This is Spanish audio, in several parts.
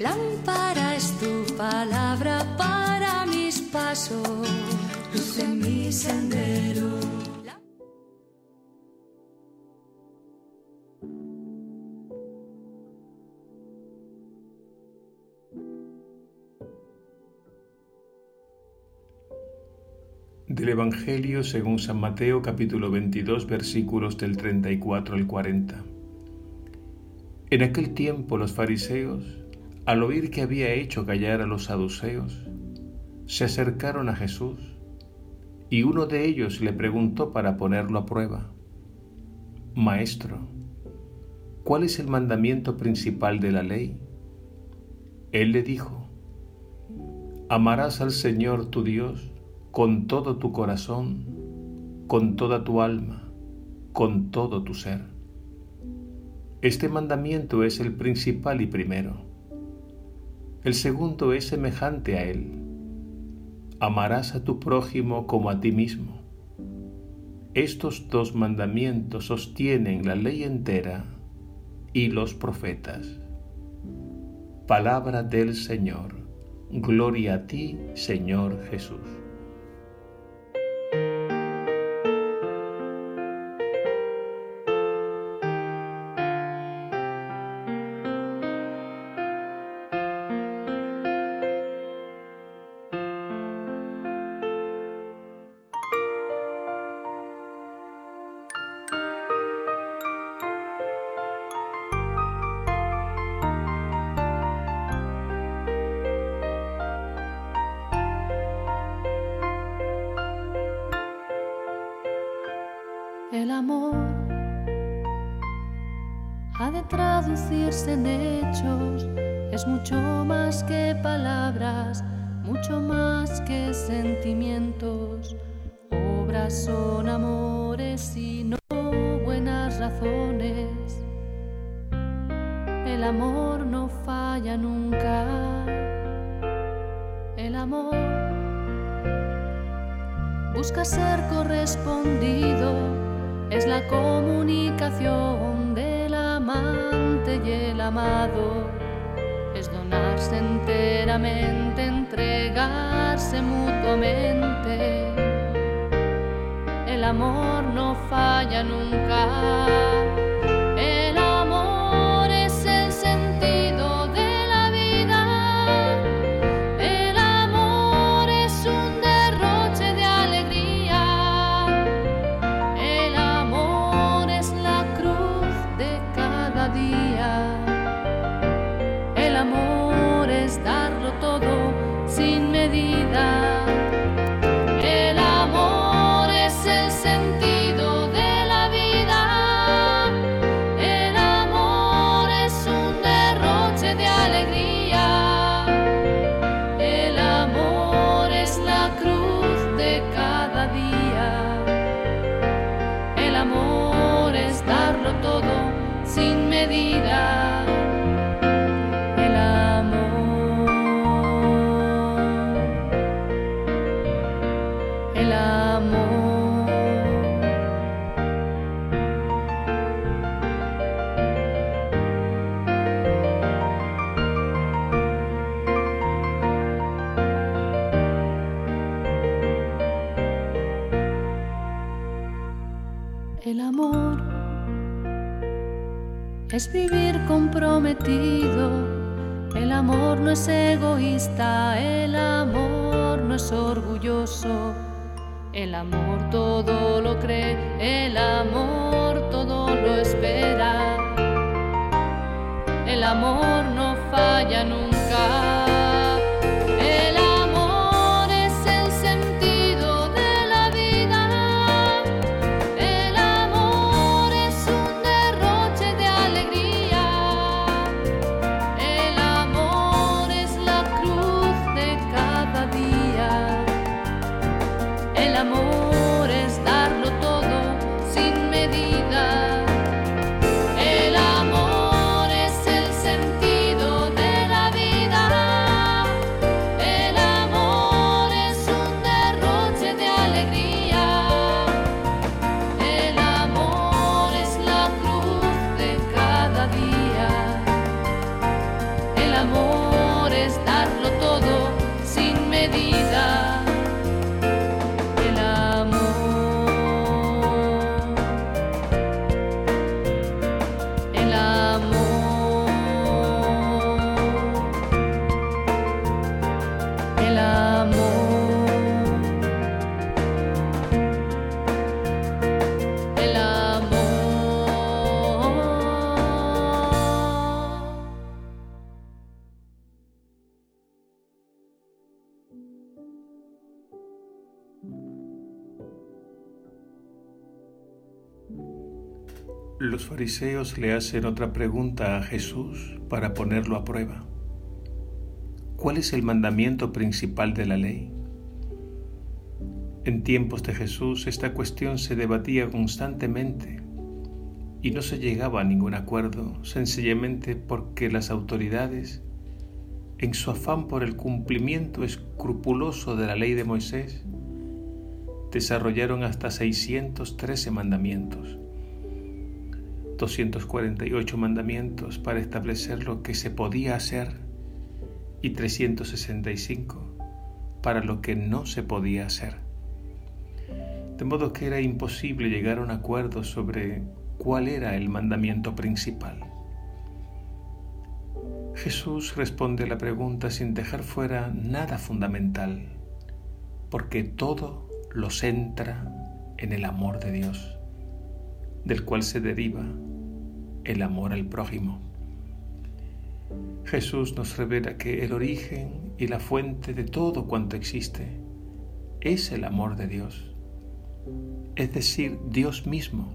Lámpara es tu palabra para mis pasos, luz mi sendero. Del Evangelio según San Mateo capítulo 22 versículos del 34 al 40. En aquel tiempo los fariseos, al oír que había hecho callar a los saduceos, se acercaron a Jesús y uno de ellos le preguntó para ponerlo a prueba, Maestro, ¿cuál es el mandamiento principal de la ley? Él le dijo, Amarás al Señor tu Dios con todo tu corazón, con toda tu alma, con todo tu ser. Este mandamiento es el principal y primero. El segundo es semejante a él. Amarás a tu prójimo como a ti mismo. Estos dos mandamientos sostienen la ley entera y los profetas. Palabra del Señor. Gloria a ti, Señor Jesús. Traducirse en hechos, es mucho más que palabras, mucho más que sentimientos. Obras son amores y no buenas razones. El amor no falla nunca. El amor busca ser correspondido es la comunicación amante y el amado, es donarse enteramente, entregarse mutuamente. El amor no falla nunca. El amor es vivir comprometido. El amor no es egoísta, el amor no es orgulloso. El amor todo lo cree, el amor todo lo espera. El amor no falla nunca. Los fariseos le hacen otra pregunta a Jesús para ponerlo a prueba. ¿Cuál es el mandamiento principal de la ley? En tiempos de Jesús esta cuestión se debatía constantemente y no se llegaba a ningún acuerdo sencillamente porque las autoridades, en su afán por el cumplimiento escrupuloso de la ley de Moisés, desarrollaron hasta 613 mandamientos, 248 mandamientos para establecer lo que se podía hacer y 365 para lo que no se podía hacer. De modo que era imposible llegar a un acuerdo sobre cuál era el mandamiento principal. Jesús responde a la pregunta sin dejar fuera nada fundamental, porque todo lo centra en el amor de Dios, del cual se deriva el amor al prójimo. Jesús nos revela que el origen y la fuente de todo cuanto existe es el amor de Dios, es decir, Dios mismo,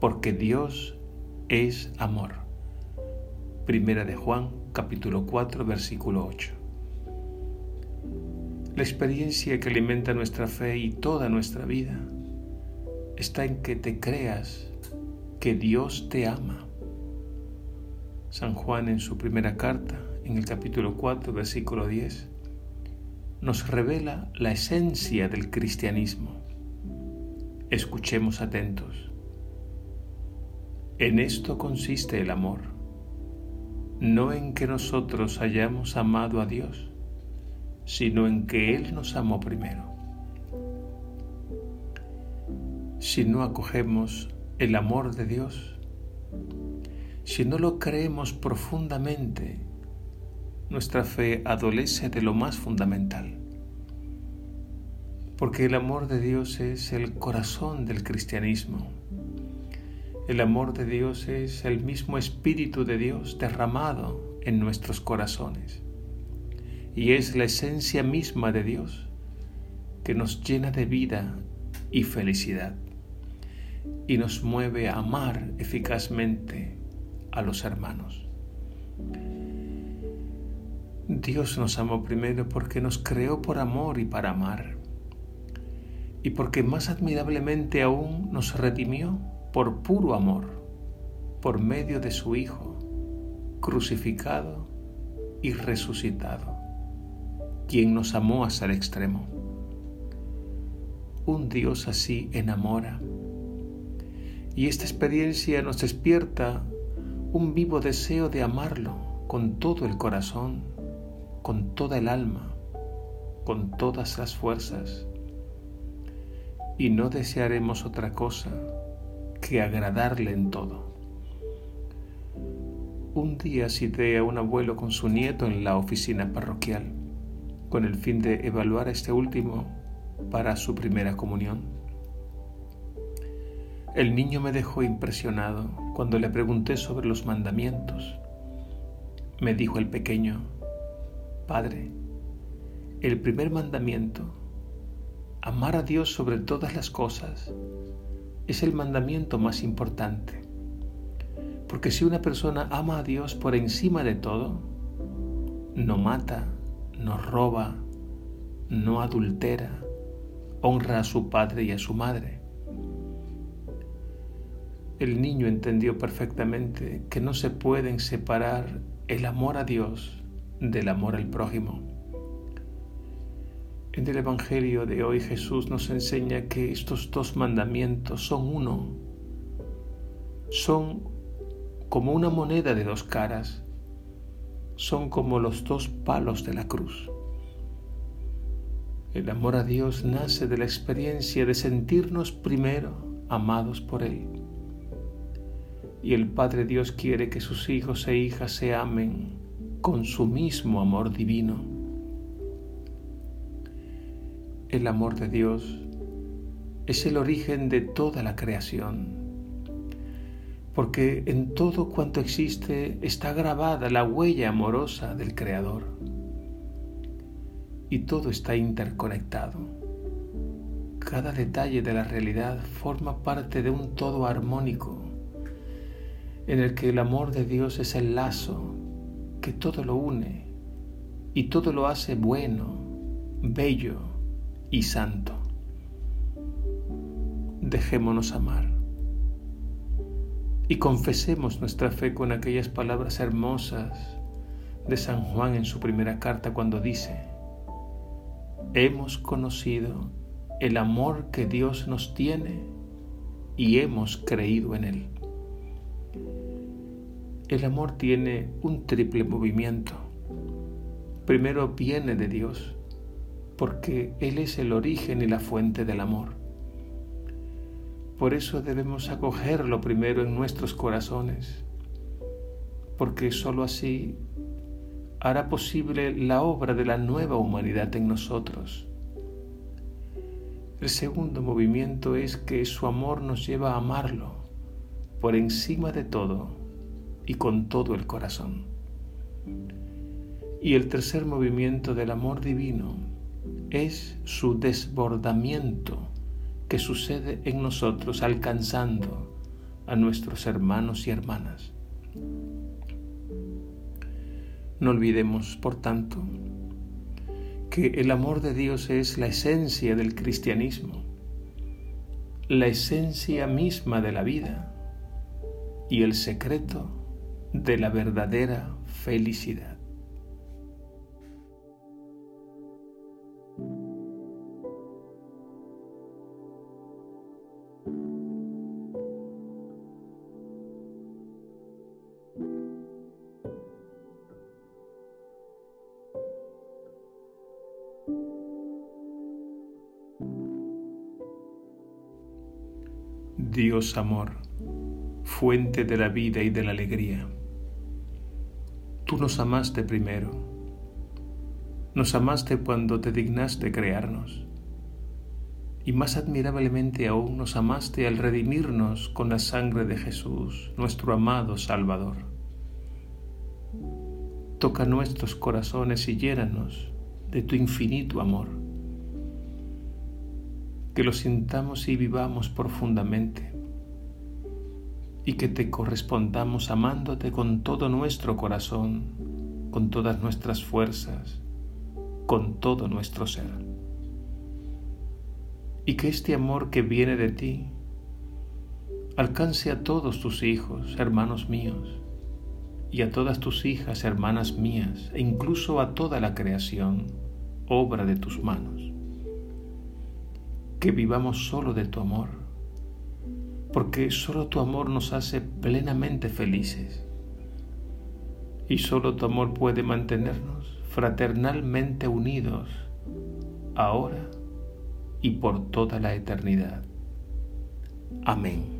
porque Dios es amor. Primera de Juan, capítulo 4, versículo 8. La experiencia que alimenta nuestra fe y toda nuestra vida está en que te creas que Dios te ama San Juan en su primera carta, en el capítulo 4, versículo 10, nos revela la esencia del cristianismo. Escuchemos atentos. En esto consiste el amor, no en que nosotros hayamos amado a Dios, sino en que Él nos amó primero. Si no acogemos el amor de Dios, si no lo creemos profundamente, nuestra fe adolece de lo más fundamental. Porque el amor de Dios es el corazón del cristianismo. El amor de Dios es el mismo Espíritu de Dios derramado en nuestros corazones. Y es la esencia misma de Dios que nos llena de vida y felicidad y nos mueve a amar eficazmente a los hermanos. Dios nos amó primero porque nos creó por amor y para amar, y porque más admirablemente aún nos redimió por puro amor, por medio de su Hijo, crucificado y resucitado, quien nos amó hasta el extremo. Un Dios así enamora, y esta experiencia nos despierta un vivo deseo de amarlo con todo el corazón, con toda el alma, con todas las fuerzas. Y no desearemos otra cosa que agradarle en todo. Un día cité a un abuelo con su nieto en la oficina parroquial, con el fin de evaluar a este último para su primera comunión. El niño me dejó impresionado cuando le pregunté sobre los mandamientos. Me dijo el pequeño, Padre, el primer mandamiento, amar a Dios sobre todas las cosas, es el mandamiento más importante. Porque si una persona ama a Dios por encima de todo, no mata, no roba, no adultera, honra a su padre y a su madre el niño entendió perfectamente que no se pueden separar el amor a Dios del amor al prójimo. En el Evangelio de hoy Jesús nos enseña que estos dos mandamientos son uno, son como una moneda de dos caras, son como los dos palos de la cruz. El amor a Dios nace de la experiencia de sentirnos primero amados por Él y el Padre Dios quiere que sus hijos e hijas se amen con su mismo amor divino. El amor de Dios es el origen de toda la creación, porque en todo cuanto existe está grabada la huella amorosa del Creador y todo está interconectado. cada detalle de la realidad forma parte de un todo armónico en el que el amor de Dios es el lazo que todo lo une y todo lo hace bueno, bello y santo. Dejémonos amar y confesemos nuestra fe con aquellas palabras hermosas de San Juan en su primera carta cuando dice, hemos conocido el amor que Dios nos tiene y hemos creído en Él. El amor tiene un triple movimiento. Primero viene de Dios, porque Él es el origen y la fuente del amor. Por eso debemos acogerlo primero en nuestros corazones, porque sólo así hará posible la obra de la nueva humanidad en nosotros el segundo movimiento es que su amor nos lleva a amarlo por encima de todo y con todo el corazón. Y el tercer movimiento del amor divino es su desbordamiento que sucede en nosotros alcanzando a nuestros hermanos y hermanas. No olvidemos, por tanto, que el amor de Dios es la esencia del cristianismo, la esencia misma de la vida y el secreto de la verdadera felicidad. Dios amor, fuente de la vida y de la alegría. Tú nos amaste primero, nos amaste cuando te dignaste crearnos, y más admirablemente aún nos amaste al redimirnos con la sangre de Jesús, nuestro amado Salvador. Toca nuestros corazones y llénanos de tu infinito amor. Que lo sintamos y vivamos profundamente y que te correspondamos amándote con todo nuestro corazón, con todas nuestras fuerzas, con todo nuestro ser. Y que este amor que viene de ti alcance a todos tus hijos, hermanos míos, y a todas tus hijas, hermanas mías, e incluso a toda la creación, obra de tus manos que vivamos solo de tu amor, porque solo tu amor nos hace plenamente felices y solo tu amor puede mantenernos fraternalmente unidos ahora y por toda la eternidad. Amén.